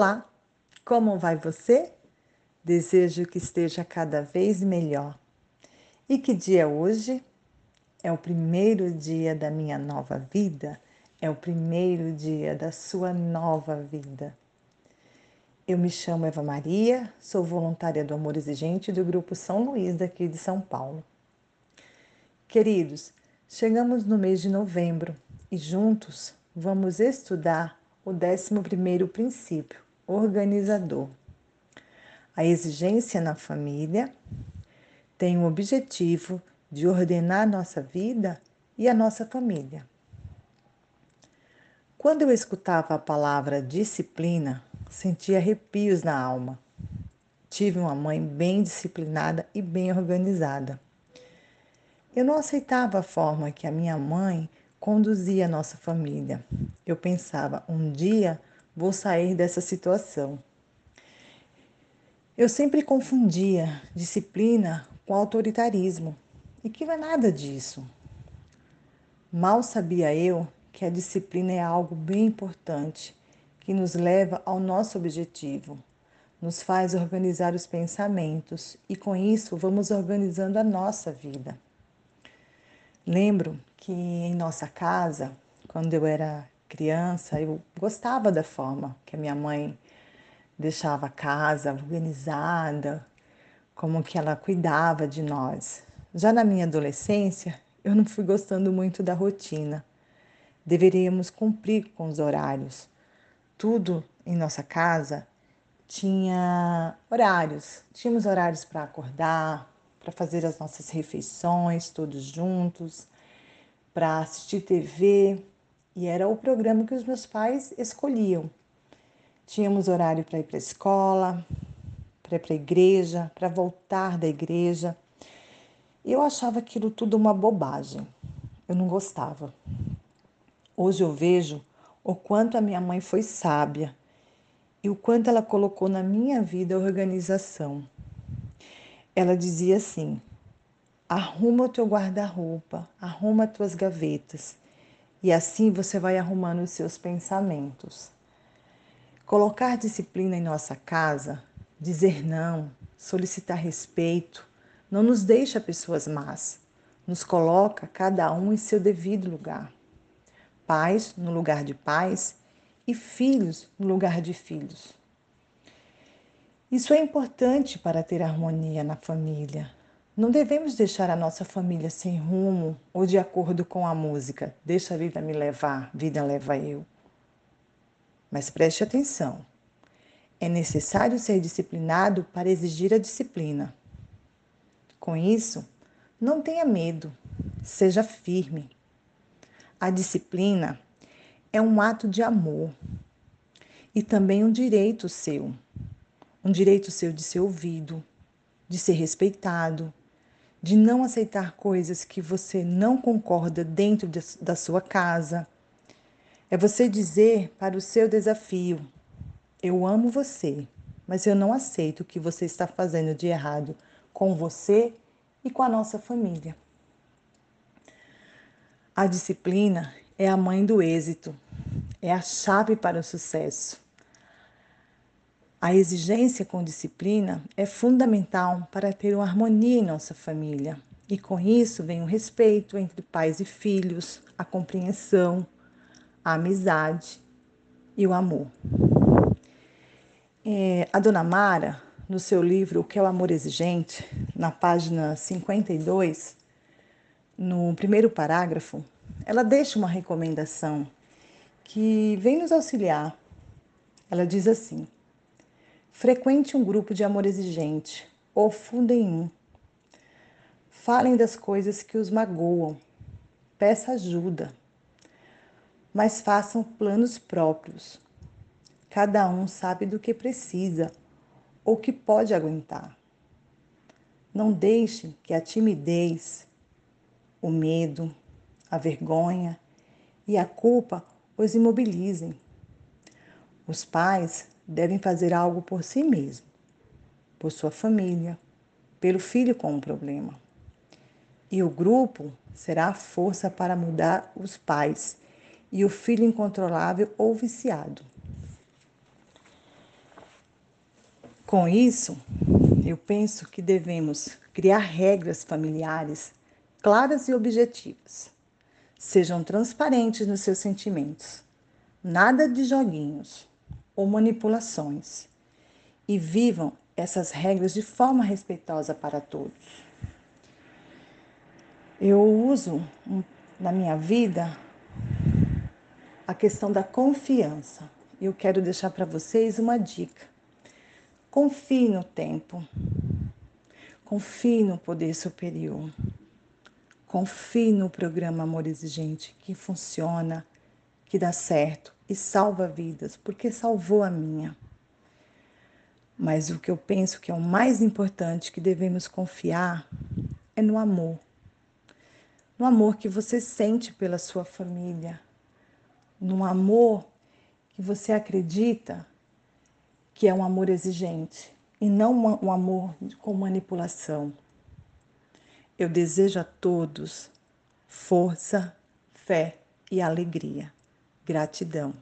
Olá, como vai você? Desejo que esteja cada vez melhor. E que dia é hoje? É o primeiro dia da minha nova vida? É o primeiro dia da sua nova vida. Eu me chamo Eva Maria, sou voluntária do Amor Exigente do Grupo São Luís, daqui de São Paulo. Queridos, chegamos no mês de novembro e juntos vamos estudar o 11 princípio, organizador. A exigência na família tem o objetivo de ordenar nossa vida e a nossa família. Quando eu escutava a palavra disciplina, sentia arrepios na alma. Tive uma mãe bem disciplinada e bem organizada. Eu não aceitava a forma que a minha mãe conduzia a nossa família. Eu pensava, um dia vou sair dessa situação. Eu sempre confundia disciplina com autoritarismo e que não é nada disso. Mal sabia eu que a disciplina é algo bem importante que nos leva ao nosso objetivo, nos faz organizar os pensamentos e com isso vamos organizando a nossa vida. Lembro que em nossa casa, quando eu era criança, eu gostava da forma que a minha mãe deixava a casa organizada, como que ela cuidava de nós. Já na minha adolescência, eu não fui gostando muito da rotina. Deveríamos cumprir com os horários. Tudo em nossa casa tinha horários. Tínhamos horários para acordar, para fazer as nossas refeições todos juntos, para assistir TV, e era o programa que os meus pais escolhiam. Tínhamos horário para ir para a escola, para ir para a igreja, para voltar da igreja. Eu achava aquilo tudo uma bobagem. Eu não gostava. Hoje eu vejo o quanto a minha mãe foi sábia e o quanto ela colocou na minha vida a organização. Ela dizia assim: arruma o teu guarda-roupa, arruma as tuas gavetas, e assim você vai arrumando os seus pensamentos. Colocar disciplina em nossa casa, dizer não, solicitar respeito, não nos deixa pessoas más, nos coloca cada um em seu devido lugar. Pais no lugar de pais e filhos no lugar de filhos. Isso é importante para ter harmonia na família. Não devemos deixar a nossa família sem rumo ou de acordo com a música. Deixa a vida me levar, vida leva eu. Mas preste atenção. É necessário ser disciplinado para exigir a disciplina. Com isso, não tenha medo, seja firme. A disciplina é um ato de amor e também um direito seu um direito seu de ser ouvido, de ser respeitado, de não aceitar coisas que você não concorda dentro de, da sua casa. É você dizer para o seu desafio: Eu amo você, mas eu não aceito o que você está fazendo de errado com você e com a nossa família. A disciplina é a mãe do êxito, é a chave para o sucesso. A exigência com disciplina é fundamental para ter uma harmonia em nossa família. E com isso vem o respeito entre pais e filhos, a compreensão, a amizade e o amor. É, a dona Mara, no seu livro O que é o Amor Exigente, na página 52, no primeiro parágrafo, ela deixa uma recomendação que vem nos auxiliar. Ela diz assim: Frequente um grupo de amor exigente ou fundem um. Falem das coisas que os magoam. Peça ajuda. Mas façam planos próprios. Cada um sabe do que precisa ou que pode aguentar. Não deixe que a timidez, o medo, a vergonha e a culpa os imobilizem. Os pais devem fazer algo por si mesmo, por sua família, pelo filho com um problema. E o grupo será a força para mudar os pais e o filho incontrolável ou viciado. Com isso, eu penso que devemos criar regras familiares claras e objetivas. Sejam transparentes nos seus sentimentos. Nada de joguinhos ou manipulações. E vivam essas regras de forma respeitosa para todos. Eu uso na minha vida a questão da confiança. Eu quero deixar para vocês uma dica. Confie no tempo. Confie no poder superior. Confie no programa Amor Exigente que funciona, que dá certo e salva vidas, porque salvou a minha. Mas o que eu penso que é o mais importante que devemos confiar é no amor. No amor que você sente pela sua família, no amor que você acredita que é um amor exigente e não um amor com manipulação. Eu desejo a todos força, fé e alegria. Gratidão.